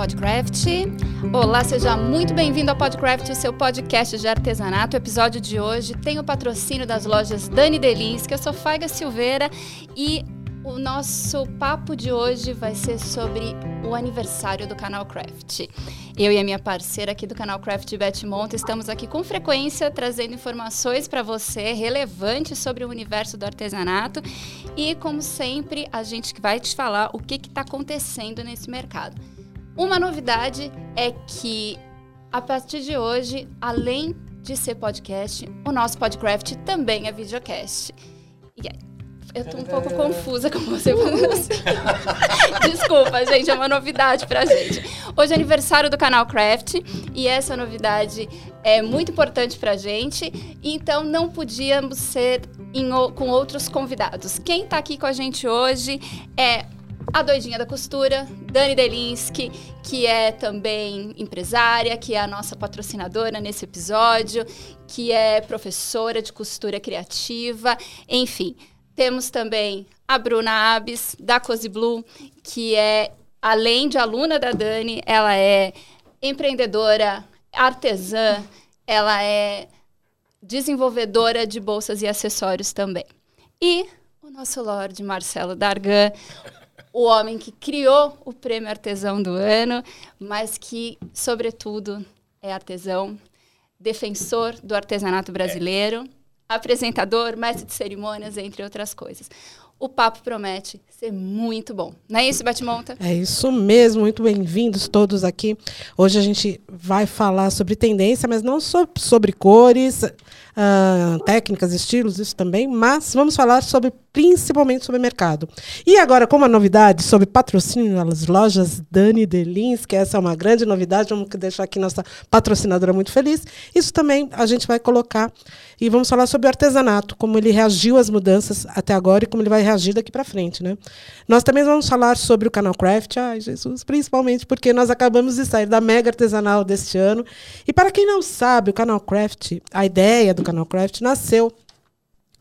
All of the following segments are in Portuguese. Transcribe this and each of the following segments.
Podcraft. Olá, seja muito bem-vindo ao Podcraft, o seu podcast de artesanato. O episódio de hoje tem o patrocínio das lojas Dani Delinsky, eu sou Faiga Silveira e o nosso papo de hoje vai ser sobre o aniversário do canal Craft. Eu e a minha parceira aqui do canal Craft, Beth Monta, estamos aqui com frequência trazendo informações para você relevantes sobre o universo do artesanato e, como sempre, a gente vai te falar o que está acontecendo nesse mercado. Uma novidade é que, a partir de hoje, além de ser podcast, o nosso Podcraft também é videocast. E aí? Eu tô um pouco confusa com você falando assim. Desculpa, gente, é uma novidade pra gente. Hoje é aniversário do canal Craft e essa novidade é muito importante pra gente, então não podíamos ser em, com outros convidados. Quem tá aqui com a gente hoje é a doidinha da costura, Dani Delinsky, que é também empresária, que é a nossa patrocinadora nesse episódio, que é professora de costura criativa, enfim. Temos também a Bruna Abis, da Cozy Blue, que é, além de aluna da Dani, ela é empreendedora, artesã, ela é desenvolvedora de bolsas e acessórios também. E o nosso Lorde Marcelo Dargan, o homem que criou o prêmio Artesão do Ano, mas que, sobretudo, é artesão, defensor do artesanato brasileiro. É apresentador, mestre de cerimônias, entre outras coisas. O papo promete ser muito bom. Não é isso, Batmonta? É isso mesmo. Muito bem-vindos todos aqui. Hoje a gente vai falar sobre tendência, mas não só sobre cores, uh, técnicas, estilos, isso também, mas vamos falar sobre principalmente sobre mercado. E agora, como a novidade sobre patrocínio nas lojas Dani Delins, que essa é uma grande novidade, vamos deixar aqui nossa patrocinadora muito feliz. Isso também a gente vai colocar e vamos falar sobre o artesanato, como ele reagiu às mudanças até agora e como ele vai reagir daqui para frente, né? Nós também vamos falar sobre o canal Craft, ai Jesus, principalmente porque nós acabamos de sair da mega artesanal deste ano. E para quem não sabe, o canal Craft, a ideia do canal Craft nasceu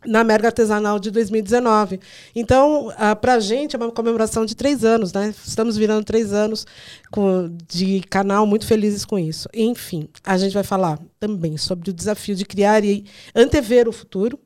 na Merga Artesanal de 2019. Então, para a gente é uma comemoração de três anos, né? Estamos virando três anos com, de canal, muito felizes com isso. Enfim, a gente vai falar também sobre o desafio de criar e antever o futuro,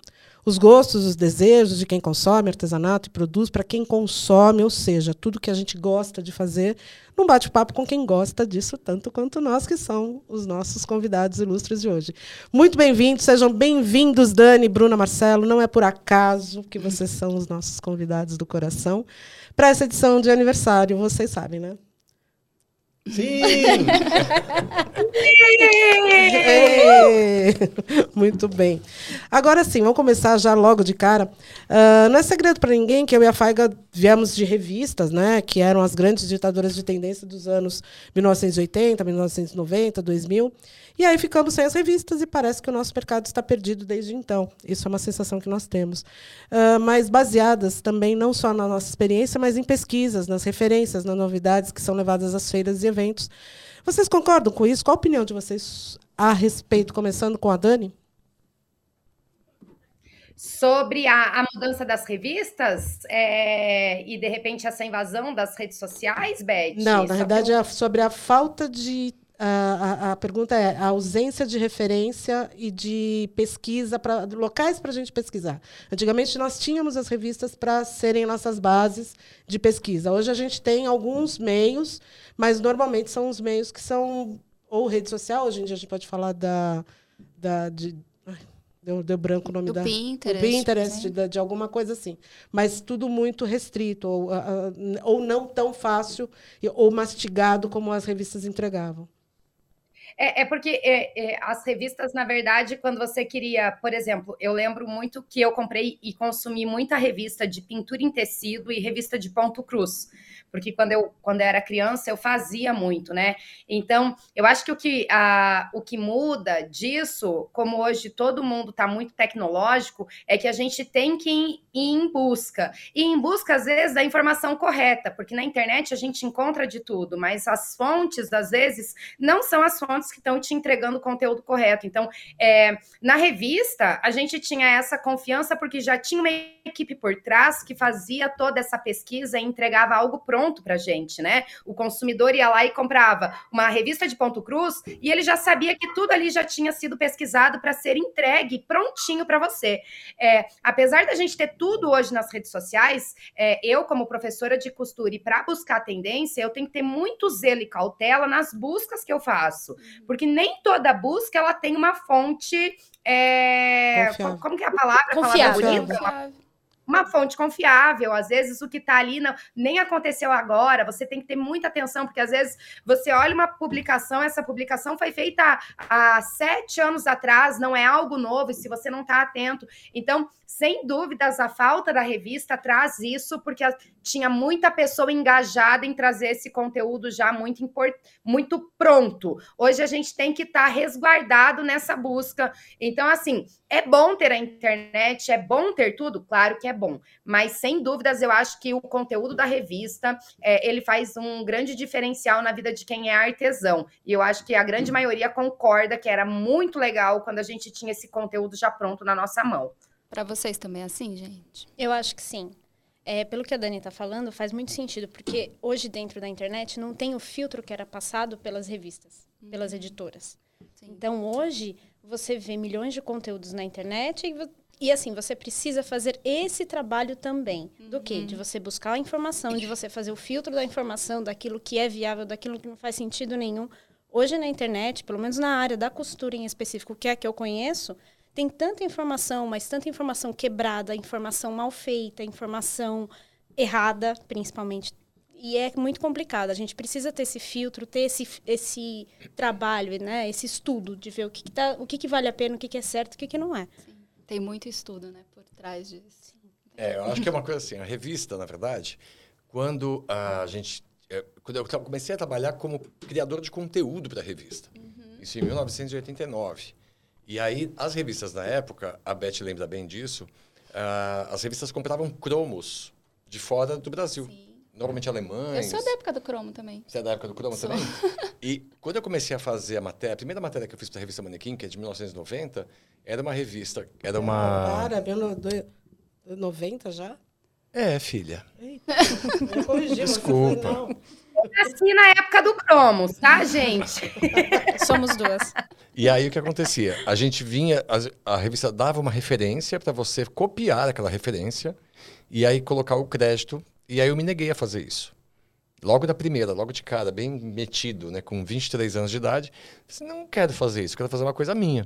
os gostos, os desejos de quem consome artesanato e produz para quem consome, ou seja, tudo que a gente gosta de fazer, num bate-papo com quem gosta disso tanto quanto nós, que são os nossos convidados ilustres de hoje. Muito bem-vindos, sejam bem-vindos, Dani, Bruna, Marcelo. Não é por acaso que vocês são os nossos convidados do coração para essa edição de aniversário, vocês sabem, né? Sim! Muito bem. Agora sim, vamos começar já logo de cara. Uh, não é segredo para ninguém que eu e a Faiga viemos de revistas, né, que eram as grandes ditadoras de tendência dos anos 1980, 1990, 2000. E aí ficamos sem as revistas e parece que o nosso mercado está perdido desde então. Isso é uma sensação que nós temos. Uh, mas baseadas também não só na nossa experiência, mas em pesquisas, nas referências, nas novidades que são levadas às feiras e eventos. Vocês concordam com isso? Qual a opinião de vocês a respeito, começando com a Dani? Sobre a, a mudança das revistas é, e, de repente, essa invasão das redes sociais, Beth? Não, na verdade, é sobre a falta de a, a, pergunta é a ausência de referência e de pesquisa para locais para a gente pesquisar. Antigamente nós tínhamos as revistas para serem nossas bases de pesquisa. Hoje a gente tem alguns meios, mas normalmente são os meios que são ou rede social. Hoje em dia a gente pode falar da, da de, Deu, deu branco o nome do da. Pinterest. Pinterest, de, de, alguma coisa assim. Mas tudo muito restrito, ou, ou não tão fácil, ou mastigado como as revistas entregavam. É, é porque é, é, as revistas, na verdade, quando você queria, por exemplo, eu lembro muito que eu comprei e consumi muita revista de pintura em tecido e revista de ponto cruz porque quando eu, quando eu era criança eu fazia muito, né? Então, eu acho que o que, a, o que muda disso, como hoje todo mundo está muito tecnológico, é que a gente tem que ir em busca. E em busca, às vezes, da informação correta, porque na internet a gente encontra de tudo, mas as fontes, às vezes, não são as fontes que estão te entregando o conteúdo correto. Então, é, na revista, a gente tinha essa confiança porque já tinha uma equipe por trás que fazia toda essa pesquisa e entregava algo pronto para gente, né? O consumidor ia lá e comprava uma revista de ponto cruz e ele já sabia que tudo ali já tinha sido pesquisado para ser entregue prontinho para você. É, apesar da gente ter tudo hoje nas redes sociais, é, eu, como professora de costura, e para buscar tendência, eu tenho que ter muito zelo e cautela nas buscas que eu faço. Uhum. Porque nem toda busca ela tem uma fonte. É, como que é a palavra? Confiável. A palavra uma fonte confiável. Às vezes o que está ali não, nem aconteceu agora. Você tem que ter muita atenção, porque às vezes você olha uma publicação, essa publicação foi feita há sete anos atrás, não é algo novo, e se você não está atento. Então, sem dúvidas, a falta da revista traz isso, porque tinha muita pessoa engajada em trazer esse conteúdo já muito, muito pronto. Hoje a gente tem que estar tá resguardado nessa busca. Então, assim, é bom ter a internet, é bom ter tudo? Claro que é bom. Mas, sem dúvidas, eu acho que o conteúdo da revista, é, ele faz um grande diferencial na vida de quem é artesão. E eu acho que a grande maioria concorda que era muito legal quando a gente tinha esse conteúdo já pronto na nossa mão. Para vocês também é assim, gente? Eu acho que sim. É, pelo que a Dani está falando, faz muito sentido, porque hoje dentro da internet não tem o filtro que era passado pelas revistas, uhum. pelas editoras. Sim. Então hoje você vê milhões de conteúdos na internet e, e assim você precisa fazer esse trabalho também. Uhum. Do que? De você buscar a informação, de você fazer o filtro da informação, daquilo que é viável, daquilo que não faz sentido nenhum. Hoje na internet, pelo menos na área da costura em específico, que é a que eu conheço, tem tanta informação, mas tanta informação quebrada, informação mal feita, informação errada, principalmente. E é muito complicado. A gente precisa ter esse filtro, ter esse, esse trabalho, né? esse estudo de ver o que, que, tá, o que, que vale a pena, o que, que é certo e o que, que não é. Sim. Tem muito estudo né, por trás disso. É, eu acho que é uma coisa assim, a revista, na verdade, quando a gente. É, quando eu comecei a trabalhar como criador de conteúdo para a revista, uhum. isso em 1989. E aí, as revistas na época, a Beth lembra bem disso, uh, as revistas compravam cromos de fora do Brasil. Sim. Normalmente alemães. Eu sou da época do cromo também. Você é da época do cromo sou. também? E quando eu comecei a fazer a matéria, a primeira matéria que eu fiz para a revista Manequim, que é de 1990, era uma revista, era uma... Para, 90 já? É, filha. Eita, Desculpa. Nasci na época do Cromos, tá, gente? Somos duas. E aí o que acontecia? A gente vinha, a, a revista dava uma referência para você copiar aquela referência e aí colocar o crédito. E aí eu me neguei a fazer isso. Logo da primeira, logo de cara, bem metido, né, com 23 anos de idade, disse, não quero fazer isso, quero fazer uma coisa minha.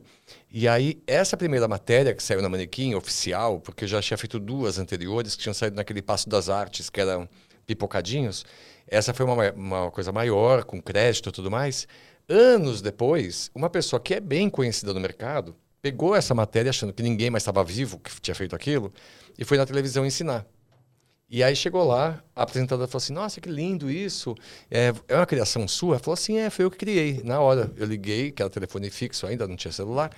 E aí, essa primeira matéria que saiu na Manequim, oficial, porque eu já tinha feito duas anteriores, que tinham saído naquele Passo das Artes, que eram pipocadinhos, essa foi uma, uma coisa maior, com crédito e tudo mais. Anos depois, uma pessoa que é bem conhecida no mercado pegou essa matéria achando que ninguém mais estava vivo que tinha feito aquilo e foi na televisão ensinar. E aí chegou lá, a apresentadora falou assim: Nossa, que lindo isso. É, é uma criação sua? Ela falou assim: É, foi eu que criei. Na hora, eu liguei, que era telefone fixo ainda, não tinha celular.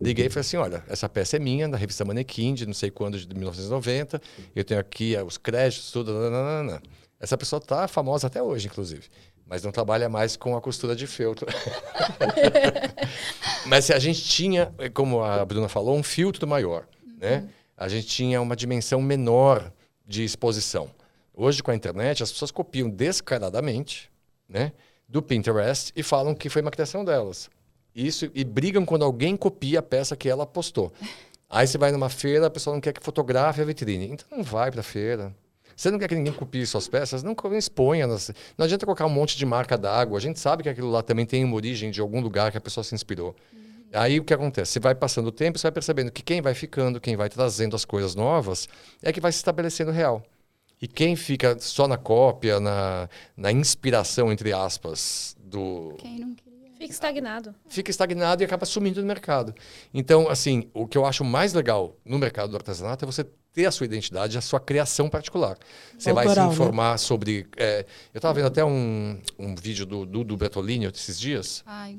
Liguei e falei assim: Olha, essa peça é minha, da revista Manequim, de não sei quando, de 1990. Eu tenho aqui os créditos, tudo. Nananana. Essa pessoa tá famosa até hoje, inclusive. Mas não trabalha mais com a costura de feltro. mas se a gente tinha, como a Bruna falou, um filtro maior, né? A gente tinha uma dimensão menor de exposição. Hoje, com a internet, as pessoas copiam descaradamente, né? Do Pinterest e falam que foi uma criação delas. Isso, e brigam quando alguém copia a peça que ela postou. Aí você vai numa feira, a pessoa não quer que fotografe a vitrine. Então não vai para a feira. Você não quer que ninguém copie suas peças? Não exponha. Não adianta colocar um monte de marca d'água. A gente sabe que aquilo lá também tem uma origem de algum lugar que a pessoa se inspirou. Uhum. Aí o que acontece? Você vai passando o tempo, você vai percebendo que quem vai ficando, quem vai trazendo as coisas novas, é que vai se estabelecendo real. E quem fica só na cópia, na, na inspiração, entre aspas, do. Quem não queria. Fica estagnado. Fica estagnado e acaba sumindo no mercado. Então, assim, o que eu acho mais legal no mercado do artesanato é você ter a sua identidade, a sua criação particular. Você Autoral, vai se né? informar né? sobre. É, eu estava vendo até um, um vídeo do Dudu Bertolini esses dias. Ai,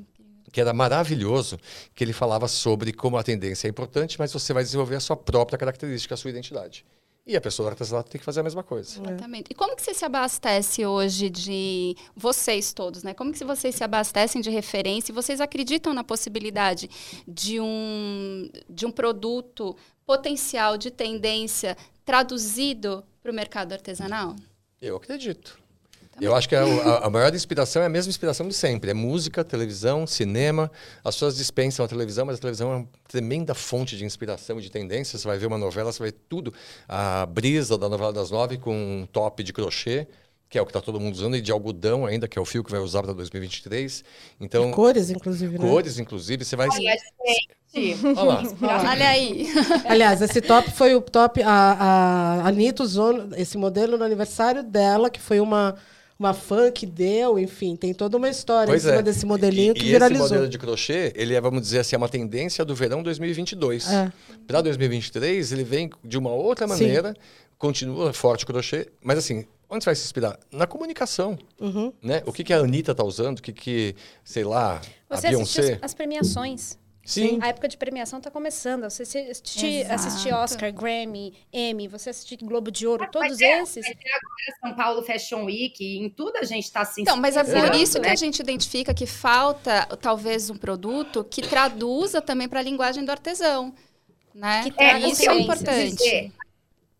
que era maravilhoso, que ele falava sobre como a tendência é importante, mas você vai desenvolver a sua própria característica, a sua identidade. E a pessoa do artesanato tem que fazer a mesma coisa. Exatamente. E como que você se abastece hoje de vocês todos, né? Como que vocês se abastecem de referência? E vocês acreditam na possibilidade de um de um produto potencial de tendência traduzido para o mercado artesanal? Eu acredito. Eu acho que a, a, a, maior inspiração é a mesma inspiração de sempre. É música, televisão, cinema. As pessoas dispensam a televisão, mas a televisão é uma tremenda fonte de inspiração e de tendência. Você vai ver uma novela, você vai ver tudo. A brisa da novela das nove com um top de crochê, que é o que está todo mundo usando, e de algodão ainda, que é o fio que vai usar para 2023. Então, e cores, inclusive, né? Cores, inclusive. Você vai... Olha, Olha aí. Aliás, esse top foi o top... A, a, a Anitta usou esse modelo no aniversário dela, que foi uma uma fã que deu, enfim, tem toda uma história pois em cima é. desse modelinho e, que e viralizou. esse modelo de crochê, ele é, vamos dizer assim, é uma tendência do verão 2022. É. Para 2023, ele vem de uma outra maneira, Sim. continua forte o crochê, mas assim, onde você vai se inspirar? Na comunicação, uhum. né? O que, que a Anitta está usando, o que, que, sei lá, você a Beyoncé... As premiações. Sim. A época de premiação está começando. Você assistir, assistir Oscar, Grammy, Emmy, você assistir Globo de Ouro, todos é, esses. Vai ter agora São Paulo Fashion Week, em tudo a gente está se Então, mas é por isso que a gente identifica que falta talvez um produto que traduza também para a linguagem do artesão. Né? Que é, isso é importante. Dizer,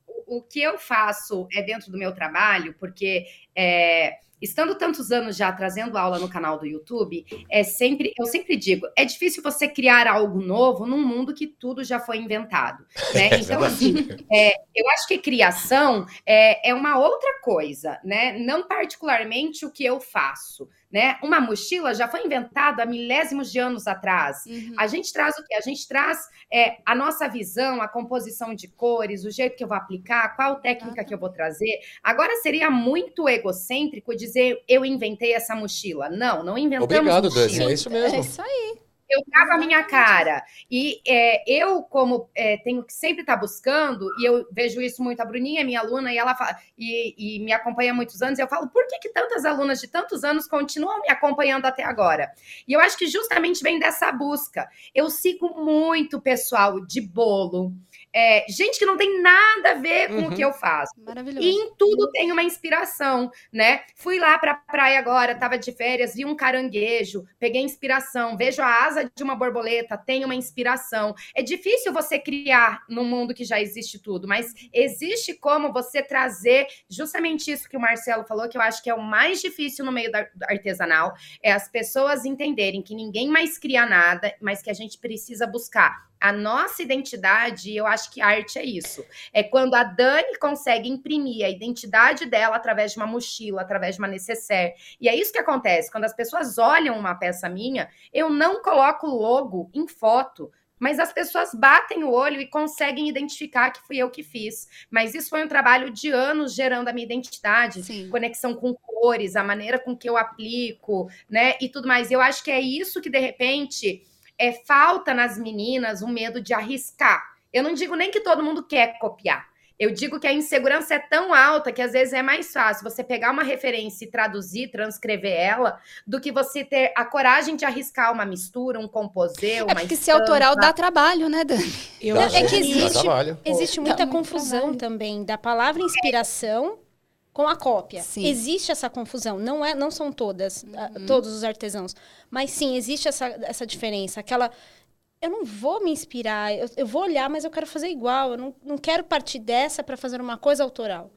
o, o que eu faço é dentro do meu trabalho, porque é, estando tantos anos já trazendo aula no canal do YouTube, é sempre, eu sempre digo, é difícil você criar algo novo num mundo que tudo já foi inventado. Né? Então, assim, é, eu acho que criação é, é uma outra coisa, né? Não particularmente o que eu faço. Né? Uma mochila já foi inventada há milésimos de anos atrás. Uhum. A gente traz o quê? A gente traz é, a nossa visão, a composição de cores, o jeito que eu vou aplicar, qual técnica uhum. que eu vou trazer. Agora seria muito egocêntrico dizer eu inventei essa mochila. Não, não inventamos Obrigado, mochila. Dani. É isso mesmo. É isso aí eu trago a minha cara. E é, eu, como é, tenho que sempre estar tá buscando, e eu vejo isso muito, a Bruninha é minha aluna, e ela fala, e, e, me acompanha há muitos anos, e eu falo, por que, que tantas alunas de tantos anos continuam me acompanhando até agora? E eu acho que justamente vem dessa busca. Eu sigo muito pessoal de bolo, é, gente que não tem nada a ver com uhum. o que eu faço. Maravilhoso. E em tudo tem uma inspiração, né? Fui lá pra praia agora, tava de férias, vi um caranguejo, peguei inspiração, vejo a asa de uma borboleta, tem uma inspiração. É difícil você criar num mundo que já existe tudo, mas existe como você trazer justamente isso que o Marcelo falou, que eu acho que é o mais difícil no meio do artesanal, é as pessoas entenderem que ninguém mais cria nada, mas que a gente precisa buscar a nossa identidade, eu acho que arte é isso. É quando a Dani consegue imprimir a identidade dela através de uma mochila, através de uma necessaire. E é isso que acontece. Quando as pessoas olham uma peça minha, eu não coloco logo em foto, mas as pessoas batem o olho e conseguem identificar que fui eu que fiz. Mas isso foi um trabalho de anos gerando a minha identidade, Sim. conexão com cores, a maneira com que eu aplico, né? E tudo mais. Eu acho que é isso que, de repente é, falta nas meninas o medo de arriscar. Eu não digo nem que todo mundo quer copiar. Eu digo que a insegurança é tão alta que às vezes é mais fácil você pegar uma referência e traduzir, transcrever ela, do que você ter a coragem de arriscar uma mistura, um composer, é uma É porque ser autoral dá trabalho, né, Dani? Eu, é que existe, existe muita confusão também da palavra inspiração com a cópia. Sim. Existe essa confusão, não é, não são todas, uhum. todos os artesãos, mas sim existe essa, essa diferença, aquela eu não vou me inspirar, eu, eu vou olhar, mas eu quero fazer igual, eu não, não quero partir dessa para fazer uma coisa autoral.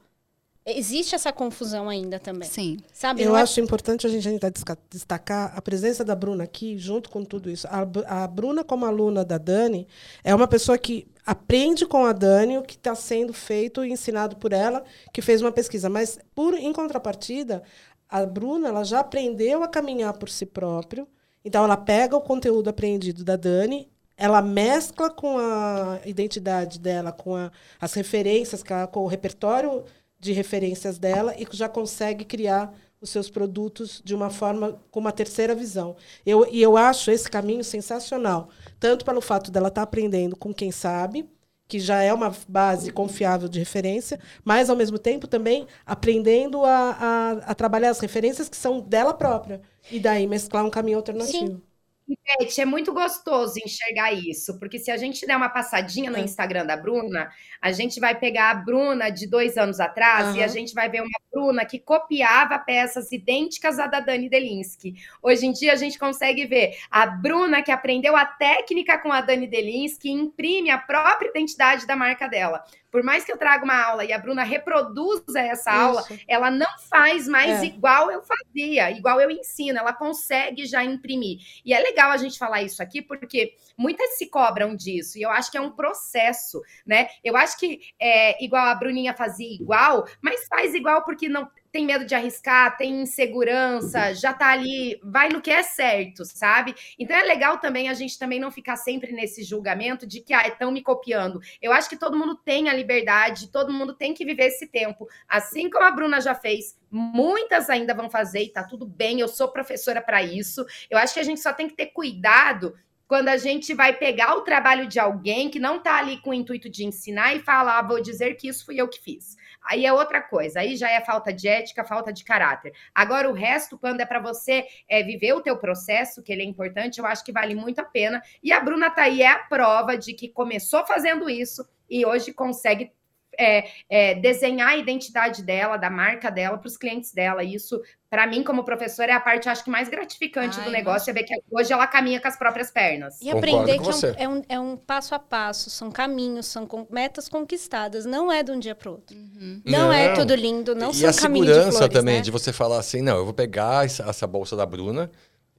Existe essa confusão ainda também. Sim. Sabe? Eu é acho importante a gente ainda destacar a presença da Bruna aqui, junto com tudo isso. A, a Bruna, como aluna da Dani, é uma pessoa que aprende com a Dani o que está sendo feito e ensinado por ela, que fez uma pesquisa. Mas, por em contrapartida, a Bruna ela já aprendeu a caminhar por si próprio. Então, ela pega o conteúdo aprendido da Dani, ela mescla com a identidade dela, com a, as referências, com o repertório de referências dela e já consegue criar os seus produtos de uma forma com uma terceira visão. Eu, e eu acho esse caminho sensacional, tanto pelo fato dela estar tá aprendendo com quem sabe, que já é uma base confiável de referência, mas ao mesmo tempo também aprendendo a, a, a trabalhar as referências que são dela própria e daí mesclar um caminho alternativo. Sim. Gente, é muito gostoso enxergar isso, porque se a gente der uma passadinha no. Instagram da Bruna, a gente vai pegar a Bruna de dois anos atrás e a gente vai ver uma Bruna que copiava peças idênticas à da Dani Delinsky. Hoje em dia a gente consegue ver a Bruna que aprendeu a técnica com a Dani Delinsky e imprime a própria identidade da marca dela. Por mais que eu traga uma aula e a Bruna reproduza essa aula, Isso. ela não faz mais É. igual eu fazia, igual eu ensino, ela consegue já imprimir. E é legal a gente falar isso aqui, porque muitas se cobram disso, e eu acho que é um processo, né? Eu acho que é igual a Bruninha fazia igual, mas faz igual porque não tem medo de arriscar, tem insegurança, já tá ali, vai no que é certo, sabe? Então é legal também a gente também não ficar sempre nesse julgamento de que, ah, estão me copiando. Eu acho que todo mundo tem a liberdade, todo mundo tem que viver esse tempo. Assim como a Bruna já fez, muitas ainda vão fazer e tá tudo bem, eu sou professora para isso. Eu acho que a gente só tem que ter cuidado quando a gente vai pegar o trabalho de alguém que não tá ali com o intuito de ensinar e falar, ah, vou dizer que isso fui eu que fiz. Aí é outra coisa, aí já é falta de ética, falta de caráter. Agora o resto, quando é para você é, viver o teu processo, que ele é importante, eu acho que vale muito a pena. E a Bruna tá aí é a prova de que começou fazendo isso e hoje consegue é, é, desenhar a identidade dela, da marca dela para os clientes dela. E isso, para mim, como professora, é a parte, acho que mais gratificante Ai, do negócio, é ver que hoje ela caminha com as próprias pernas. E Concordo aprender com que é você. um, é, um, é um passo a passo, são caminhos, são con- metas conquistadas, não é de um dia para outro. Não, é Não. tudo lindo, não e são a caminhos de segurança flores, também né? de você falar assim, não, eu vou pegar essa, essa bolsa da Bruna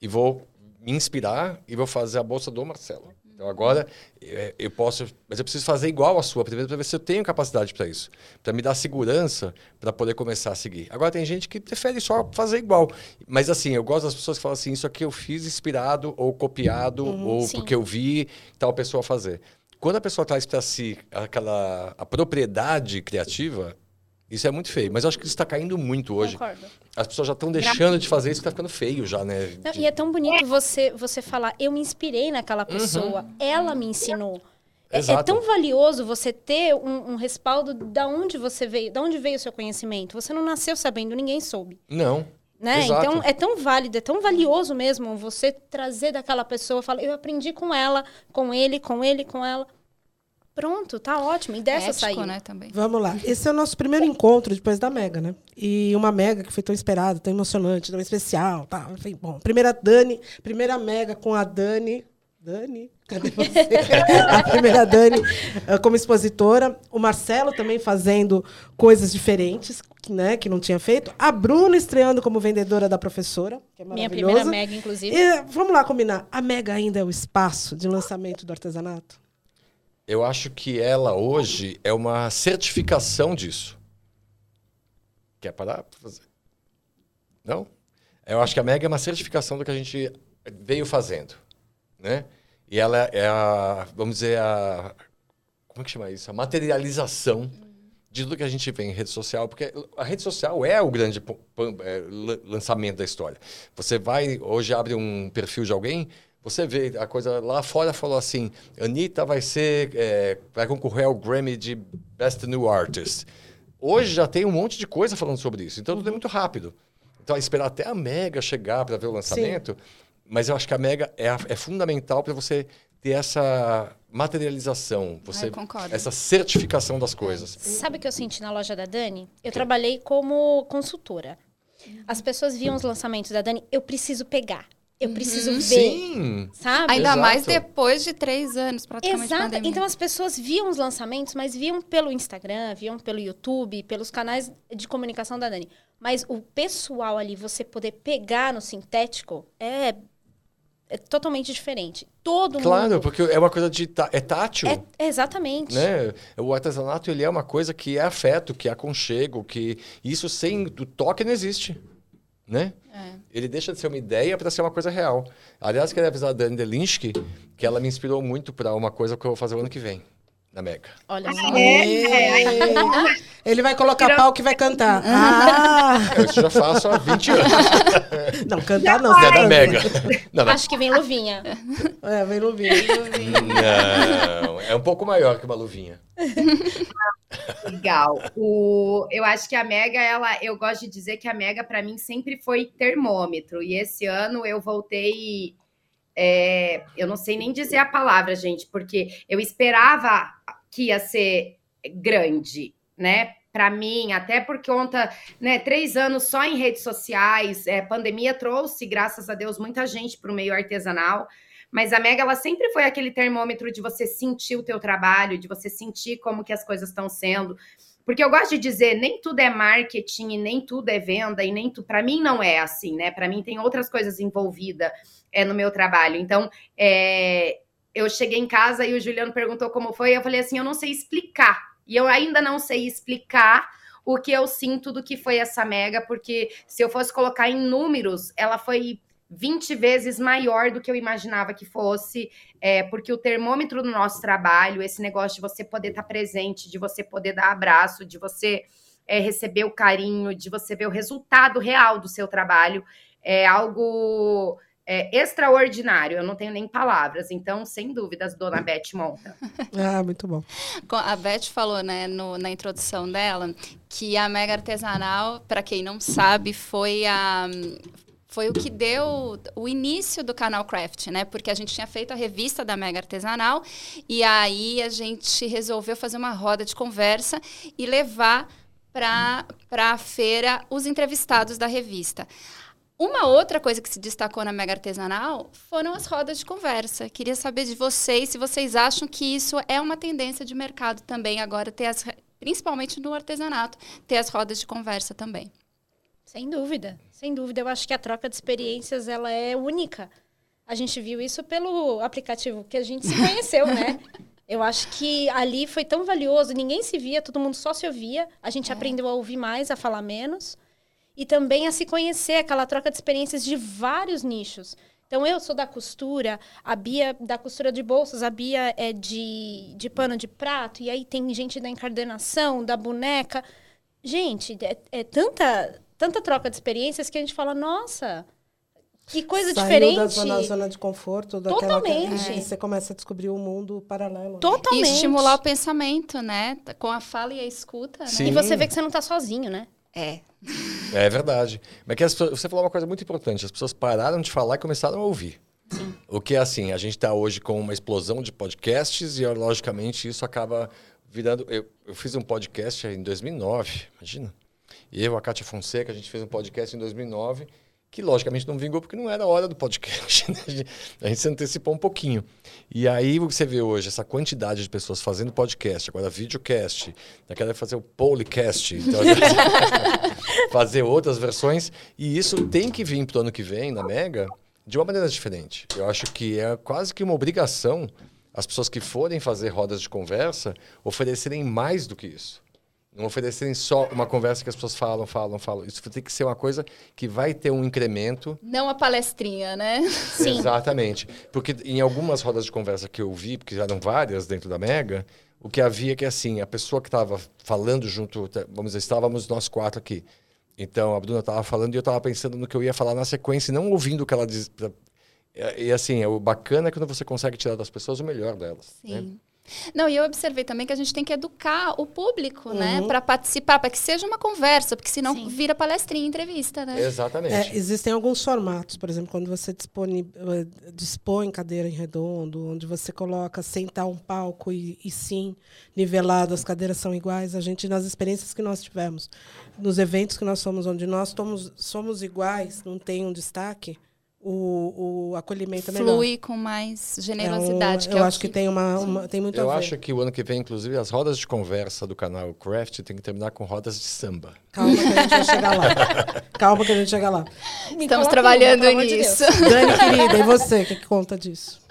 e vou me inspirar e vou fazer a bolsa do Marcelo. Então agora é, eu posso, mas eu preciso fazer igual a sua primeiro para ver se eu tenho capacidade para isso, para me dar segurança para poder começar a seguir. Agora tem gente que prefere só fazer igual, mas assim eu gosto das pessoas que falam assim, isso aqui eu fiz inspirado ou copiado ou sim. porque eu vi tal pessoa fazer. Quando a pessoa traz para si aquela a propriedade criativa isso é muito feio, mas eu acho que isso está caindo muito hoje. Concordo. As pessoas já estão deixando de fazer isso, está ficando feio já, né? Não, De- e é tão bonito você, você falar, eu me inspirei naquela pessoa, ela me ensinou. É, é tão valioso você ter um, um respaldo da onde você veio, da onde veio o seu conhecimento. Você não nasceu sabendo, ninguém soube. Não. Né? Exato. Então é tão válido, é tão valioso mesmo você trazer daquela pessoa, falar, eu aprendi com ela, com ele, com ele, com ela. Pronto, tá ótimo. E dessa Ético, saiu. né, também. Vamos lá. Esse é o nosso primeiro encontro depois da Mega, né? E uma Mega que foi tão esperada, tão emocionante, tão especial. Tá? Enfim, bom, primeira Dani, primeira Mega com a Dani. Dani? Cadê você? a primeira Dani eh, como expositora. O Marcelo também fazendo coisas diferentes, né? Que não tinha feito. A Bruna estreando como vendedora da professora, que é Minha primeira mega, inclusive. E, vamos lá combinar. A Mega ainda é o espaço de lançamento do artesanato? Eu acho que ela hoje é uma certificação disso. Quer parar pra fazer? Não? Eu acho que a Mega é uma certificação do que a gente veio fazendo, né? E ela é a, vamos dizer, a... Como é que chama isso? A materialização de tudo que a gente vê em rede social, porque a rede social é o grande é, lan- lançamento da história. Você vai, hoje abre um perfil de alguém, você vê a coisa lá fora falou assim, Anitta vai ser, é, vai concorrer ao Grammy de Best New Artist. Hoje já tem um monte de coisa falando sobre isso, então tudo é muito rápido. Então esperar até a Mega chegar para ver o lançamento, mas eu acho que a Mega é, a- é fundamental para você ter essa materialização, você Ai, essa certificação das coisas. Sabe o que eu senti na loja da Dani? Eu trabalhei como consultora. As pessoas viam os lançamentos da Dani, eu preciso pegar. Eu preciso ver. Sim. Sabe? Ainda Exato. mais depois de três anos, praticamente, Exato. pandemia. Então as pessoas viam os lançamentos, mas viam pelo Instagram, viam pelo YouTube, pelos canais de comunicação da Dani. Mas o pessoal ali, você poder pegar no sintético, é, é totalmente diferente. Todo Claro, mundo. porque é uma coisa de tá- é tátil, É, exatamente. né? O artesanato ele é uma coisa que é afeto, que é aconchego, que isso sem o toque não existe, né? É. Ele deixa de ser uma ideia para ser uma coisa real. Aliás, queria avisar a Dani Delinsky que ela me inspirou muito para uma coisa que eu vou fazer o ano que vem, na Mega. Olha só. É. Ele vai colocar pau que vai cantar. Ah! Eu isso já faço há 20 anos. Não, cantar não. É da. Mega. Não, não. Acho que vem luvinha. É, vem vídeo. Não, é um pouco maior que uma luvinha. Legal. O, eu acho que a Mega, ela, eu gosto de dizer que a Mega para mim sempre foi termômetro. E esse ano eu voltei é, eu não sei nem dizer a palavra, gente, porque eu esperava que ia ser grande, né? Para mim, até por conta, né, três anos só em redes sociais, é, pandemia trouxe, graças a Deus, muita gente para o meio artesanal. Mas a Mega, ela sempre foi aquele termômetro de você sentir o teu trabalho, de você sentir como que as coisas estão sendo. Porque eu gosto de dizer, nem tudo é marketing, e nem tudo é venda, e nem tudo. Para mim não é assim, né? Para mim tem outras coisas envolvidas é, no meu trabalho. Então, é, eu cheguei em casa e o Juliano perguntou como foi. Eu falei assim: eu não sei explicar. E eu ainda não sei explicar o que eu sinto do que foi essa mega, porque se eu fosse colocar em números, ela foi 20 vezes maior do que eu imaginava que fosse, é, porque o termômetro do nosso trabalho, esse negócio de você poder estar tá presente, de você poder dar abraço, de você é, receber o carinho, de você ver o resultado real do seu trabalho, é algo é, extraordinário. Eu não tenho nem palavras. Então, sem dúvidas, Dona Beth monta. ah, muito bom. A Beth falou, né, no, na introdução dela, que a Mega Artesanal, para quem não sabe, foi a foi o que deu o início do canal Craft, né? Porque a gente tinha feito a revista da Mega Artesanal e aí a gente resolveu fazer uma roda de conversa e levar para a feira os entrevistados da revista. Uma outra coisa que se destacou na Mega Artesanal foram as rodas de conversa. Queria saber de vocês se vocês acham que isso é uma tendência de mercado também agora, ter as, principalmente no artesanato, ter as rodas de conversa também. Sem dúvida, sem dúvida. Eu acho que a troca de experiências ela é única. A gente viu isso pelo aplicativo que a gente se conheceu, né? Eu acho que ali foi tão valioso, ninguém se via, todo mundo só se ouvia. A gente é. aprendeu a ouvir mais, a falar menos. E também a se conhecer, aquela troca de experiências de vários nichos. Então, eu sou da costura, a Bia da costura de bolsas, a Bia é de, de pano de prato, e aí tem gente da encardenação, da boneca. Gente, é, é tanta tanta troca de experiências que a gente fala, nossa, que coisa Saiu diferente. da zona, zona de conforto, daquela Totalmente. Que, é. você começa a descobrir um mundo paralelo. Né? Totalmente. E estimular o pensamento, né? Com a fala e a escuta, né? E você vê que você não está sozinho, né? É. É verdade. Mas que pessoas, você falou uma coisa muito importante. As pessoas pararam de falar e começaram a ouvir. Sim. O que é assim, a gente está hoje com uma explosão de podcasts e, logicamente, isso acaba virando... Eu, eu fiz um podcast em 2009, imagina. Eu, a Kátia Fonseca, a gente fez um podcast em 2009 que logicamente não vingou porque não era a hora do podcast. Né? A gente se antecipou um pouquinho. E aí você vê hoje essa quantidade de pessoas fazendo podcast, agora videocast, daqui fazer o polecast, então, fazer outras versões. E isso tem que vir para o ano que vem, na Mega, de uma maneira diferente. Eu acho que é quase que uma obrigação as pessoas que forem fazer rodas de conversa oferecerem mais do que isso. Não oferecerem só uma conversa que as pessoas falam, falam, falam. Isso tem que ser uma coisa que vai ter um incremento. Não a palestrinha, né? Sim. Exatamente. Porque em algumas rodas de conversa que eu vi, porque eram várias dentro da Mega, o que havia é que assim, a pessoa que estava falando junto, vamos dizer, estávamos nós quatro aqui. Então a Bruna estava falando e eu estava pensando no que eu ia falar na sequência, não ouvindo o que ela diz. E assim, o bacana é quando você consegue tirar das pessoas o melhor delas. Né? Sim. Né? Não, e eu observei também que a gente tem que educar o público, né, uhum. né? Para participar, para que seja uma conversa, porque senão Sim. vira palestrinha, entrevista, né? Exatamente. É, existem alguns formatos, por exemplo, quando você dispõe, eh, dispõe cadeira em redondo, onde você coloca sentar um palco e, e sim, nivelado, as cadeiras são iguais. A gente, nas experiências que nós tivemos, nos eventos que nós fomos, onde nós somos, somos iguais, não tem um destaque, o, o acolhimento é melhor. Flui com mais generosidade. É um, eu é acho que, que, tem, uma, uma, tem muito Eu a ver. acho que o ano que vem, inclusive, as rodas de conversa do canal Craft tem que terminar com rodas de samba. Calma que a gente vai chegar lá. Calma que a gente chega lá. Estamos trabalhando nisso. De Dani, querida, e você, o que, que conta disso?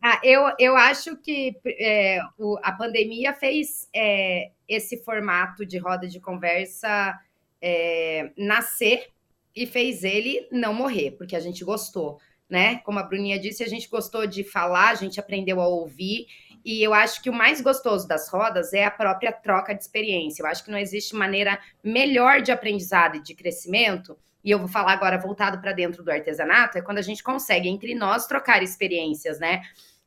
Ah, eu, eu acho que é, o, a pandemia fez é, esse formato de roda de conversa é, nascer e fez ele não morrer, porque a gente gostou, né? Como a Bruninha disse, a gente gostou de falar, a gente aprendeu a ouvir, e eu acho que o mais gostoso das rodas é a própria troca de experiência. Eu acho que não existe maneira melhor de aprendizado e de crescimento. E eu vou falar agora voltado para dentro do artesanato, é quando a gente consegue entre nós trocar experiências, né?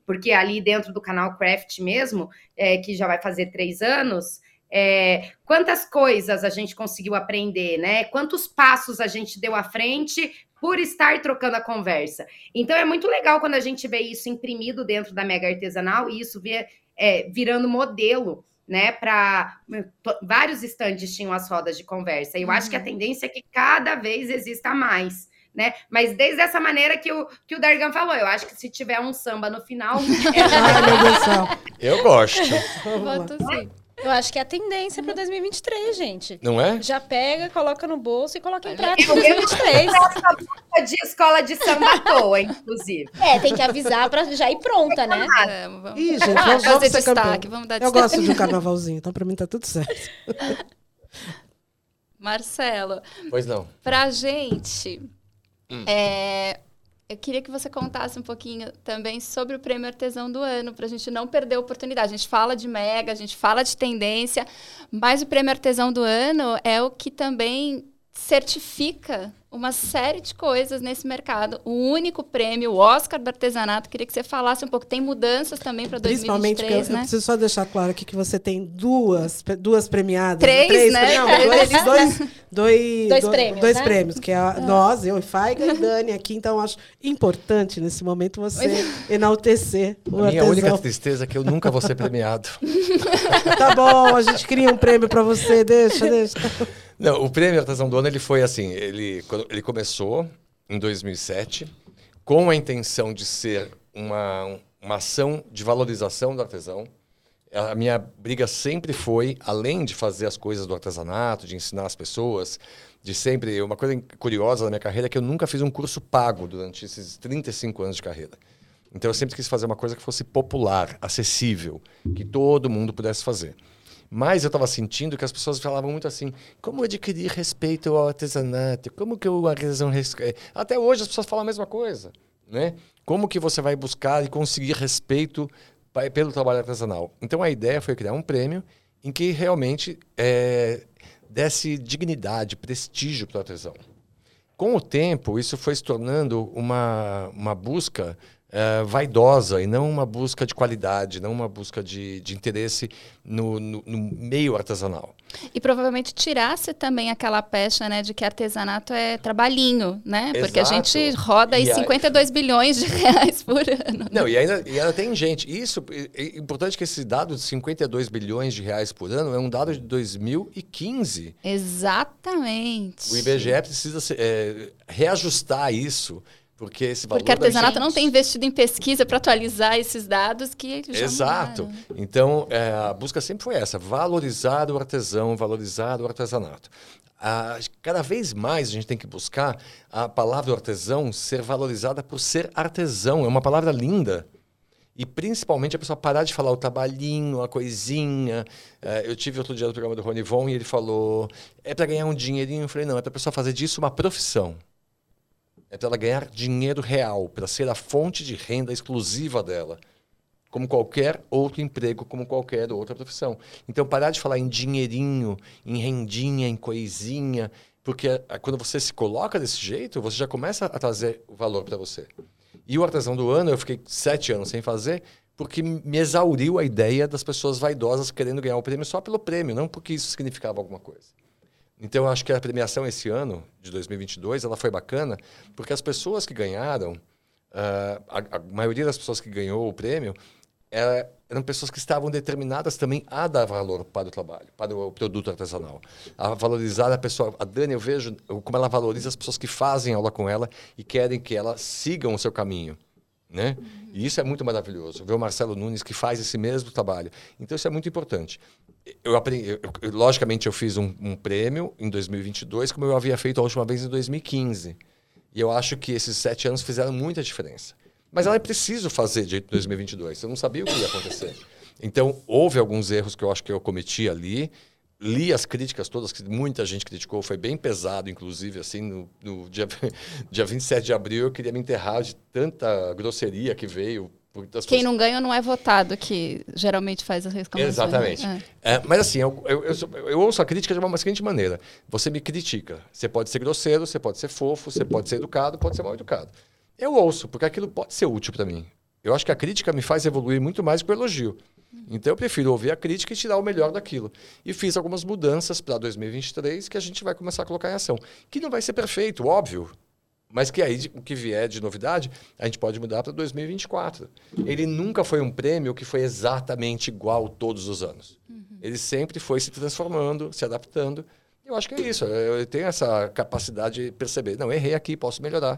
Porque ali dentro do canal Craft mesmo, é, que já vai fazer três anos, é, quantas coisas a gente conseguiu aprender, né? Quantos passos a gente deu à frente por estar trocando a conversa. Então é muito legal quando a gente vê isso imprimido dentro da Mega Artesanal e isso vê, é, virando modelo né, para vários estandes tinham as rodas de conversa. E eu uhum. acho que a uhum. tendência é que cada vez exista mais. Né? Mas desde essa maneira que o, que o Dargan falou, eu acho que se tiver um samba no final. É... eu gosto. Voto sim. Eu acho que é a tendência para 2023, gente. Não é? Já pega, coloca no bolso e coloca em prática em 2023. de escola de samba à toa, inclusive. É, tem que avisar para já ir pronta, né? É, vamos... Ih, gente, vamos, vamos ser destaque, vamos dar destaque. Eu gosto de um carnavalzinho, então para mim tá tudo certo. Marcelo. Pois não. Pra gente, hum. é, eu queria que você contasse um pouquinho também sobre o Prêmio Artesão do Ano, para a gente não perder a oportunidade. A gente fala de mega, a gente fala de tendência, mas o Prêmio Artesão do Ano é o que também certifica uma série de coisas nesse mercado. O único prêmio, o Oscar do artesanato, queria que você falasse um pouco. Tem mudanças também para 2023, Principalmente, né? eu preciso só deixar claro aqui que você tem duas, duas premiadas. Três, três né? Não, dois, dois, dois, dois, prêmios, dois né? prêmios, que é a, nós, eu e Faiga e Dani aqui. Então, acho importante nesse momento você enaltecer o a Minha artesão. única tristeza é que eu nunca vou ser premiado. tá bom, a gente cria um prêmio para você. Deixa, deixa. Não, o prêmio Artesão do Ano ele foi assim, ele, ele começou em 2007 com a intenção de ser uma, uma ação de valorização do artesão. A minha briga sempre foi, além de fazer as coisas do artesanato, de ensinar as pessoas, de sempre. Uma coisa curiosa da minha carreira é que eu nunca fiz um curso pago durante esses 35 anos de carreira. Então eu sempre quis fazer uma coisa que fosse popular, acessível, que todo mundo pudesse fazer. Mas eu estava sentindo que as pessoas falavam muito assim: como adquirir respeito ao artesanato? Como que o artesão. Até hoje as pessoas falam a mesma coisa. Né? Como que você vai buscar e conseguir respeito pelo trabalho artesanal? Então a ideia foi criar um prêmio em que realmente é, desse dignidade, prestígio para o artesão. Com o tempo, isso foi se tornando uma, uma busca uh, vaidosa e não uma busca de qualidade, não uma busca de, de interesse no, no, no, meio artesanal. E provavelmente tirasse também aquela pecha né, de que artesanato é trabalhinho, né? Exato. Porque a gente roda aí 52 bilhões de reais por ano. Né? Não, e ainda, e ainda tem gente. Isso é importante que esse dado de 52 bilhões de reais por ano é um dado de 2015. Exatamente. O IBGE precisa é, reajustar isso porque esse valor Porque artesanato gente... não tem investido em pesquisa para atualizar esses dados que já Exato. Mudaram. Então, é, a busca sempre foi essa: valorizar o artesão, valorizar o artesanato. Ah, cada vez mais a gente tem que buscar a palavra artesão ser valorizada por ser artesão. É uma palavra linda. E principalmente a pessoa parar de falar o trabalhinho, a coisinha. É, eu tive outro dia no programa do Rony Von e ele falou: é para ganhar um dinheirinho. Eu falei: não, é para a pessoa fazer disso uma profissão. É para ela ganhar dinheiro real, para ser a fonte de renda exclusiva dela. Como qualquer outro emprego, como qualquer outra profissão. Então, parar de falar em dinheirinho, em rendinha, em coisinha, porque eh, quando você se coloca desse jeito, você já começa a trazer valor para você. E o artesão do ano, eu fiquei sete anos sem fazer, porque me exauriu a ideia das pessoas vaidosas querendo ganhar o prêmio só pelo prêmio, não porque isso significava alguma coisa. Então, eu acho que a premiação esse ano, de 2022, ela foi bacana, porque as pessoas que ganharam, uh, a, a, maioria das pessoas que ganhou o prêmio, era, eram pessoas que estavam determinadas também a dar valor para o trabalho, para o produto artesanal. A valorizar a pessoa. A Dani, eu vejo como ela valoriza as pessoas que fazem aula com ela e querem que elas sigam o seu caminho. Né? E isso é muito maravilhoso. Ver o Marcelo Nunes que faz esse mesmo trabalho. Então, isso é muito importante eu aprendi, eu, eu, logicamente eu fiz um, um, prêmio em 2022, como eu havia feito a última vez em 2015. E eu acho que esses sete anos fizeram muita diferença. Mas ela é preciso fazer de 2022. Eu não sabia o que ia acontecer. Então, houve alguns erros que eu acho que eu cometi ali. Li as críticas todas, que muita gente criticou, foi bem pesado, inclusive, assim, no, no dia, dia 27 de abril eu queria me enterrar de tanta grosseria que veio quem não ganha não é votado, que geralmente faz as reclamações. Exatamente. É. É, mas assim, eu, eu, eu, eu, ouço a crítica de uma seguinte maneira. Você me critica. Você pode ser grosseiro, você pode ser fofo, você pode ser educado, pode ser mal educado. Eu ouço, porque aquilo pode ser útil para mim. Eu acho que a crítica me faz evoluir muito mais que o elogio. Então eu prefiro ouvir a crítica e tirar o melhor daquilo. E fiz algumas mudanças para 2023 que a gente vai começar a colocar em ação. Que não vai ser perfeito, óbvio. Mas que aí, o que vier de novidade, a gente pode mudar para 2024. Ele nunca foi um prêmio que foi exatamente igual todos os anos. Uhum. Ele sempre foi se transformando, se adaptando. Eu acho que é isso. Eu tenho essa capacidade de perceber. Não, errei aqui, posso melhorar.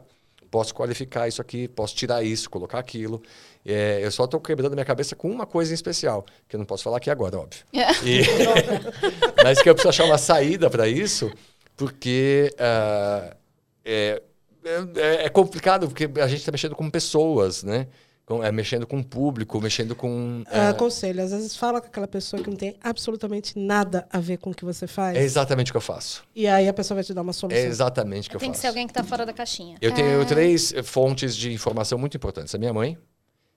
Posso qualificar isso aqui, posso tirar isso, colocar aquilo. É, eu só estou quebrando minha cabeça com uma coisa em especial, que eu não posso falar aqui agora, óbvio. É. E... Mas que eu preciso achar uma saída para isso, porque uh, é, é, é, complicado, porque a gente está mexendo com pessoas, né? Com, é, mexendo com o público, mexendo com. É... Aconselho, às vezes fala com aquela pessoa que não tem absolutamente nada a ver com o que você faz. É exatamente o que eu faço. E aí a pessoa vai te dar uma solução. É exatamente o que eu tem faço. Tem que ser alguém que está fora da caixinha. Eu tenho é... três fontes de informação muito importantes. A minha mãe,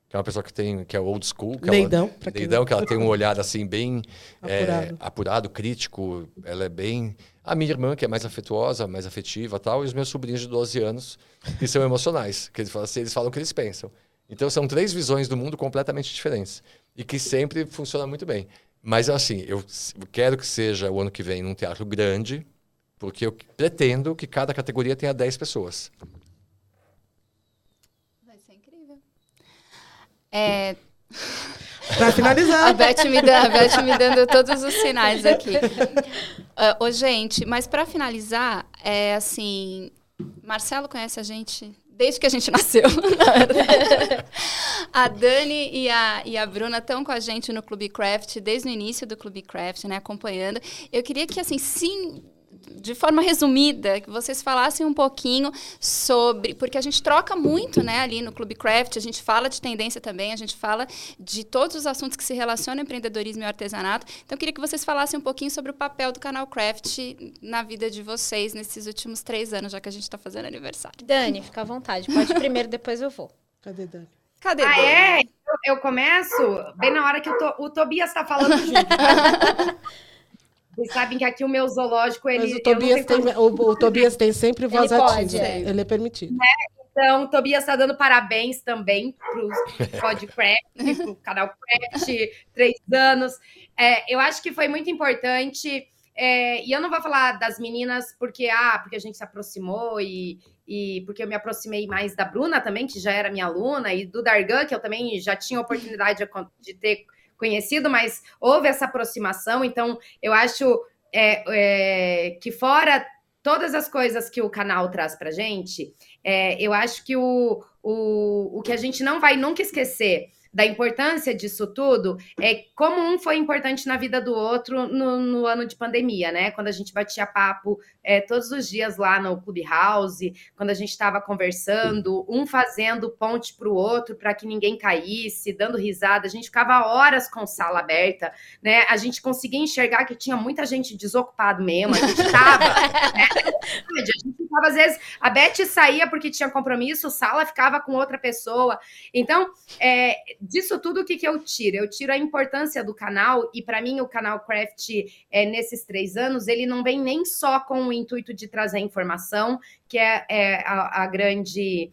que é uma pessoa que tem que é old school, que Leidão, ela, Leidão, que ela tem um olhar assim bem apurado. É, apurado, crítico, ela é bem a minha irmã, que é mais afetuosa, mais afetiva tal, e os meus sobrinhos de 12 anos, que são emocionais, que eles falam, assim, eles falam o que eles pensam. Então são três visões do mundo completamente diferentes e que sempre funciona muito bem. Mas assim, eu quero que seja o ano que vem num teatro grande, porque eu pretendo que cada categoria tenha 10 pessoas. Vai ser incrível. É... Para finalizar. A Beth, me dá, a Beth me dando todos os sinais aqui. Uh, gente, mas para finalizar, é assim, Marcelo conhece a gente desde que a gente nasceu. a Dani e a, e a Bruna estão com a gente no Clube Craft desde o início do Clube Craft, né, acompanhando. Eu queria que, assim, sim, de forma resumida, que vocês falassem um pouquinho sobre. Porque a gente troca muito né, ali no Clube Craft, a gente fala de tendência também, a gente fala de todos os assuntos que se relacionam ao empreendedorismo e ao artesanato. Então, eu queria que vocês falassem um pouquinho sobre o papel do canal Craft na vida de vocês nesses últimos três anos, já que a gente está fazendo aniversário. Dani, fica à vontade. Pode primeiro, depois eu vou. Cadê Dani? Cadê ah, Dani? é? Eu, eu, começo bem na hora que o, to, o Tobias está falando junto. Vocês sabem que aqui o meu zoológico, ele. Mas o Tobias, tem, o, o, Tobias tem sempre voz ele ativa. Pode, é. Ele é permitido. É, então, o Tobias está dando parabéns também para o Podcraft, para o canal Craft, três anos. É, eu acho que foi muito importante. É, e eu não vou falar das meninas porque, ah, porque a gente se aproximou e, e porque eu me aproximei mais da Bruna também, que já era minha aluna, e do Dargan, que eu também já tinha oportunidade de, de ter conhecido, mas houve essa aproximação. Então, eu acho é, é, que fora todas as coisas que o canal traz para gente, é, eu acho que o, o, o que a gente não vai nunca esquecer da importância disso tudo é como um foi importante na vida do outro no, no ano de pandemia, né? Quando a gente batia papo é, todos os dias lá no Clubhouse, quando a gente estava conversando, um fazendo ponte para o outro para que ninguém caísse, dando risada, a gente ficava horas com sala aberta, né? A gente conseguia enxergar que tinha muita gente desocupada mesmo, a gente estava, né? A gente tava, às vezes, a Beth saía porque tinha compromisso, sala ficava com outra pessoa. Então, é, disso tudo, o que, que eu tiro? Eu tiro a importância do canal, e para mim o canal Craft, é, nesses três anos, ele não vem nem só com o intuito de trazer informação, que é, é a, a grande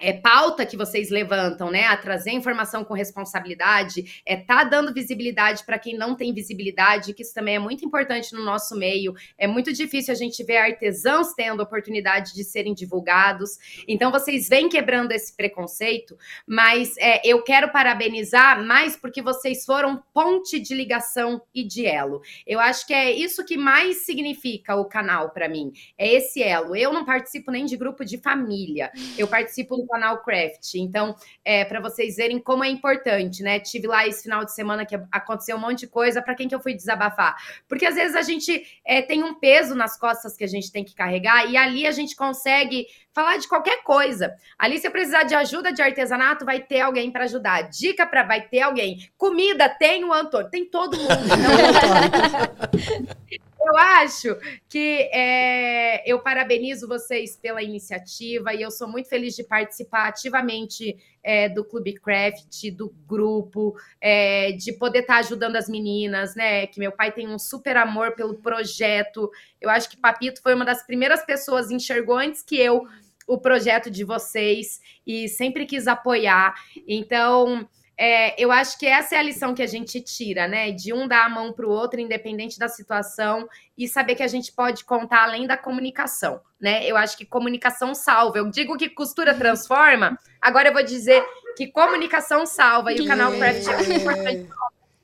é, pauta que vocês levantam, né? A trazer informação com responsabilidade, é tá dando visibilidade para quem não tem visibilidade, que isso também é muito importante no nosso meio. É muito difícil a gente ver artesãos tendo oportunidade de serem divulgados. Então, vocês vêm quebrando esse preconceito, mas é, eu quero parabenizar mais porque vocês foram ponte de ligação e de elo. Eu acho que é isso que mais significa o canal para mim. É esse elo. Eu não participo nem de grupo de família. Eu participo canal Craft. Então, é, para vocês verem como é importante, né? Tive lá esse final de semana que aconteceu um monte de coisa. Para quem que eu fui desabafar? Porque às vezes a gente é, tem um peso nas costas que a gente tem que carregar e ali a gente consegue falar de qualquer coisa. Ali, se eu precisar de ajuda de artesanato, vai ter alguém para ajudar. Dica para vai ter alguém. Comida, tem o Antônio, tem todo mundo. Então, eu acho que é, eu parabenizo vocês pela iniciativa e eu sou muito feliz de participar ativamente é, do Clube Craft, do grupo, é, de poder estar tá ajudando as meninas, né? Que meu pai tem um super amor pelo projeto. Eu acho que Papito foi uma das primeiras pessoas, enxergou antes que eu o projeto de vocês e sempre quis apoiar. Então, é, eu acho que essa é a lição que a gente tira, né? De um dar a mão para o outro, independente da situação, e saber que a gente pode contar além da comunicação, né? Eu acho que comunicação salva. Eu digo que costura transforma, agora eu vou dizer que comunicação salva, e o canal Craft é muito importante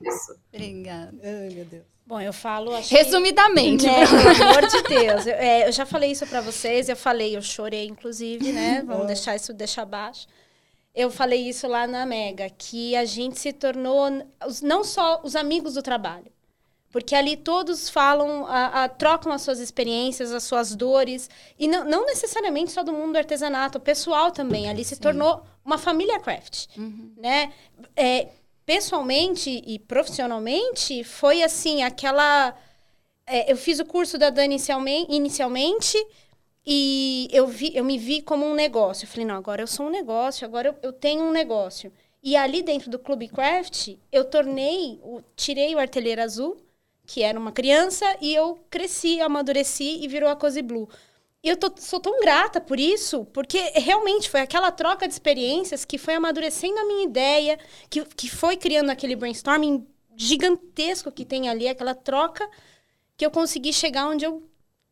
isso. Obrigada. Ai, meu Deus. Bom, eu falo. Resumidamente. Que, né, pelo amor de Deus. Eu, é, eu já falei isso para vocês, eu falei, eu chorei, inclusive, né? Vamos deixar isso deixar baixo eu falei isso lá na Mega, que a gente se tornou não só os amigos do trabalho, porque ali todos falam, a, a, trocam as suas experiências, as suas dores, e não, não, necessariamente só do mundo do artesanato, o pessoal também. Ali se Sim. tornou uma família craft, uhum. né? É, pessoalmente e profissionalmente, foi assim, aquela... É, eu fiz o curso da Dani inicialmente, inicialmente e eu, vi, eu me vi como um negócio. Eu falei, não, agora eu sou um negócio, agora eu, eu tenho um negócio. E ali dentro do Clube Craft, eu tornei, o, tirei o artelheiro azul, que era uma criança, e eu cresci, amadureci e virou a Cozy Blue. E eu tô, sou tão grata por isso, porque realmente foi aquela troca de experiências que foi amadurecendo a minha ideia, que, que foi criando aquele brainstorming gigantesco que tem ali, aquela troca, que eu consegui chegar onde eu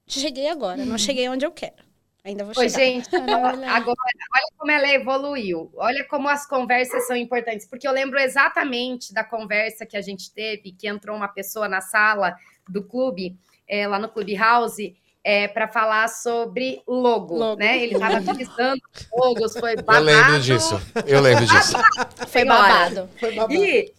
cheguei agora, não uhum. cheguei onde eu quero. Ainda vou chegar. Oi, gente, agora, olha como ela evoluiu. Olha como as conversas são importantes. Porque eu lembro exatamente da conversa que a gente teve, que entrou uma pessoa na sala do clube, é, lá no Clube House, é, para falar sobre logo, logo. né? Ele estava utilizando logos, foi babado. Eu lembro disso, eu lembro disso. foi babado. Foi babado. E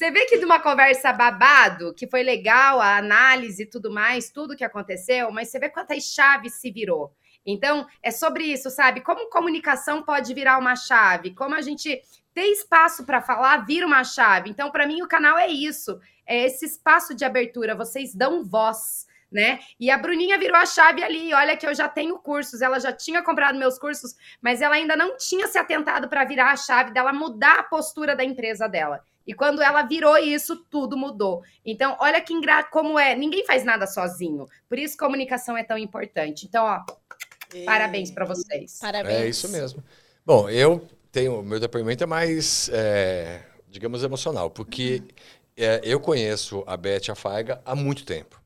você vê que de uma conversa babado, que foi legal, a análise e tudo mais, tudo que aconteceu, mas você vê quantas chaves se virou. Então, é sobre isso, sabe? Como comunicação pode virar uma chave, como a gente ter espaço para falar vira uma chave. Então, para mim, o canal é isso, é esse espaço de abertura, vocês dão voz. Né? E a Bruninha virou a chave ali. Olha que eu já tenho cursos, ela já tinha comprado meus cursos, mas ela ainda não tinha se atentado para virar a chave dela mudar a postura da empresa dela. E quando ela virou isso, tudo mudou. Então, olha que ingra... como é. Ninguém faz nada sozinho. Por isso, comunicação é tão importante. Então, ó, e... parabéns para vocês. Parabéns. É isso mesmo. Bom, eu tenho. Meu depoimento é mais, é, digamos, emocional, porque é, eu conheço a Beth e a Faiga há muito tempo.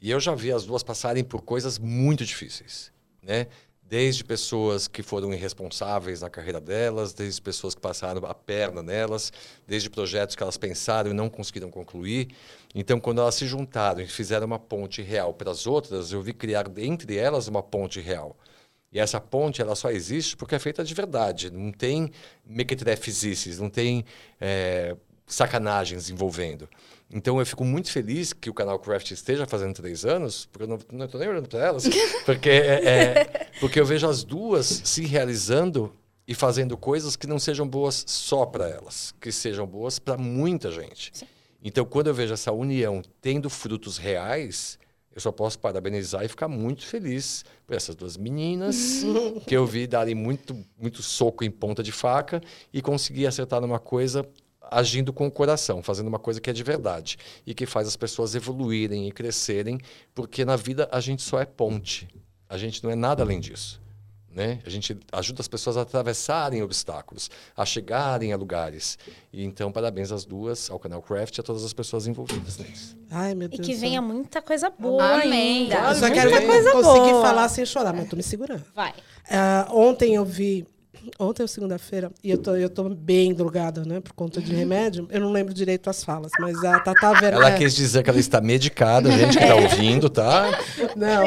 E eu já vi as duas passarem por coisas muito difíceis. Né? Desde pessoas que foram irresponsáveis na carreira delas, desde pessoas que passaram a perna nelas, desde projetos que elas pensaram e não conseguiram concluir. Então, quando elas se juntaram e fizeram uma ponte real para as outras, eu vi criar entre elas uma ponte real. E essa ponte ela só existe porque é feita de verdade. Não tem mequetrefesices, não tem é, sacanagens envolvendo. Então eu fico muito feliz que o canal Craft esteja fazendo três anos, porque eu não estou nem olhando para elas, porque, é, é, porque eu vejo as duas se realizando e fazendo coisas que não sejam boas só para elas, que sejam boas para muita gente. Sim. Então quando eu vejo essa união tendo frutos reais, eu só posso parabenizar e ficar muito feliz por essas duas meninas que eu vi darem muito, muito soco em ponta de faca e conseguir acertar numa coisa agindo com o coração, fazendo uma coisa que é de verdade e que faz as pessoas evoluírem e crescerem, porque na vida a gente só é ponte. A gente não é nada além disso. Né? A gente ajuda as pessoas a atravessarem obstáculos, a chegarem a lugares. E então, parabéns às duas, ao canal Craft e a todas as pessoas envolvidas nisso. Ai, meu Deus e que venha muita coisa boa Amém. ainda. Eu só quero coisa conseguir boa. falar sem chorar, mas tô me segurando. Vai. Uh, ontem eu vi Ontem é segunda-feira, e eu tô, eu tô bem drogada, né? Por conta de remédio. Eu não lembro direito as falas, mas a Tata Werneck... Ela quis dizer que ela está medicada, gente que está ouvindo, tá? Não,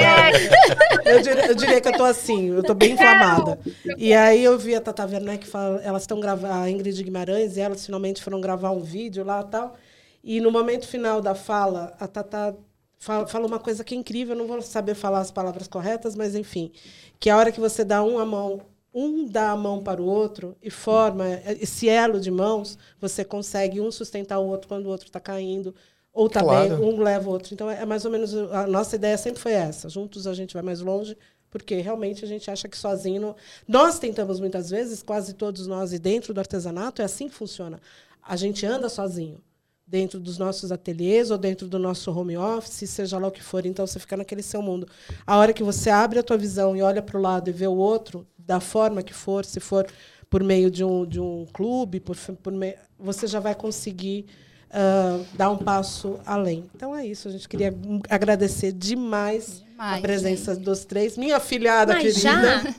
eu diria, eu diria, que eu tô assim, eu tô bem inflamada. E aí eu vi a Tata Werneck, fala, elas estão gravando, a Ingrid Guimarães, e elas finalmente foram gravar um vídeo lá e tal. E no momento final da fala, a Tata fala uma coisa que é incrível, eu não vou saber falar as palavras corretas, mas enfim, que a hora que você dá uma mão um dá a mão para o outro e forma esse elo de mãos, você consegue um sustentar o outro quando o outro está caindo, ou está claro. bem, um leva o outro. Então, é mais ou menos, a nossa ideia sempre foi essa. Juntos a gente vai mais longe, porque realmente a gente acha que sozinho... Não... Nós tentamos muitas vezes, quase todos nós, e dentro do artesanato, é assim que funciona. A gente anda sozinho dentro dos nossos ateliês ou dentro do nosso home office, seja lá o que for. Então você fica naquele seu mundo. A hora que você abre a tua visão e olha para o lado e vê o outro, da forma que for, se for por meio de um, de um clube, por, por meio, você já vai conseguir uh, dar um passo além. Então é isso, a gente queria agradecer demais, demais a presença gente. dos três. Minha filhada Mas querida. Já?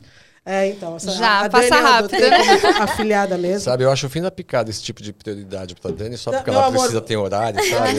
É, então. Já, a passa rápido. afiliada mesmo. Sabe, eu acho o fim da picada esse tipo de prioridade pra Dani, só porque Meu ela amor... precisa ter horário, sabe?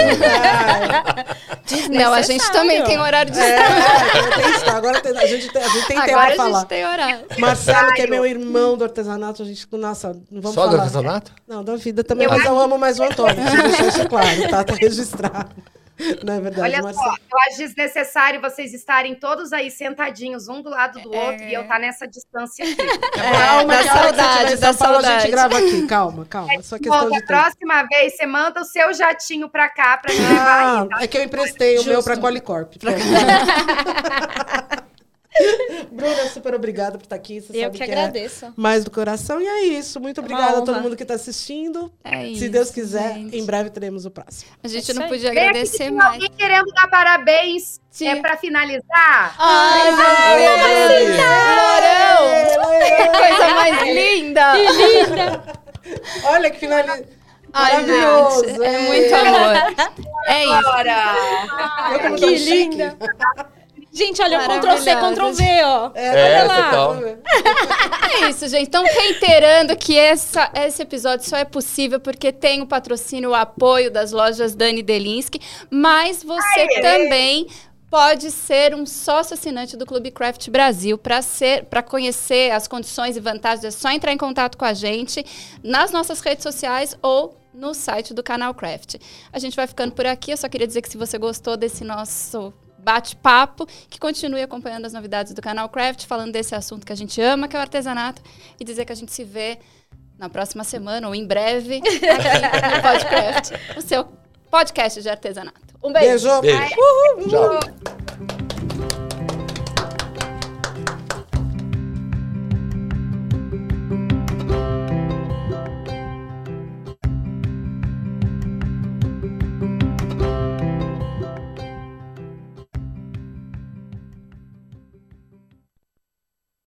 Não, a gente também tem horário de é, agora tem, a gente tem, a gente tem tempo pra falar. a gente tem horário. Marcelo, que é meu irmão do artesanato, a gente, nossa, não vamos só falar. Só do artesanato? Não, da vida também, eu mas eu amo mais o Antônio, deixar isso claro, tá? Tá registrado. Não é verdade, Olha Marcelo. só, eu acho desnecessário vocês estarem todos aí sentadinhos, um do lado do é... outro, e eu estar tá nessa distância aqui. É, calma, da saudade, da saudade. a gente grava aqui, calma, calma. É só questão Bom, de a próxima vez você manda o seu jatinho pra cá pra me ah, levar aí, tá? É que eu emprestei Justo. o meu pra Qualicorp. Bruna, super obrigada por estar aqui. Você eu que, que é agradeço. É mais do coração. E é isso. Muito obrigada a todo mundo que está assistindo. É Se Deus quiser, gente. em breve teremos o próximo. A gente é não podia agradecer mais. Alguém querendo dar parabéns Sim. é para finalizar? Ai, meu Deus! Que coisa mais linda! Que linda! Olha que finaliza. Ai, gente, é muito amor. É isso. Bora. que linda. Gente, olha, Ctrl C, Ctrl V, ó. É, é total. É isso, gente. Então, reiterando que essa, esse episódio só é possível porque tem o patrocínio, o apoio das lojas Dani Delinsky, mas você Aê. também pode ser um sócio assinante do Clube Craft Brasil. Para ser, para conhecer as condições e vantagens, é só entrar em contato com a gente nas nossas redes sociais ou no site do canal Craft. A gente vai ficando por aqui. Eu só queria dizer que se você gostou desse nosso bate-papo, que continue acompanhando as novidades do canal Craft, falando desse assunto que a gente ama, que é o artesanato, e dizer que a gente se vê na próxima semana ou em breve aqui no Podcraft, o seu podcast de artesanato. Um beijo. Beijo. beijo. Uhul. Tchau.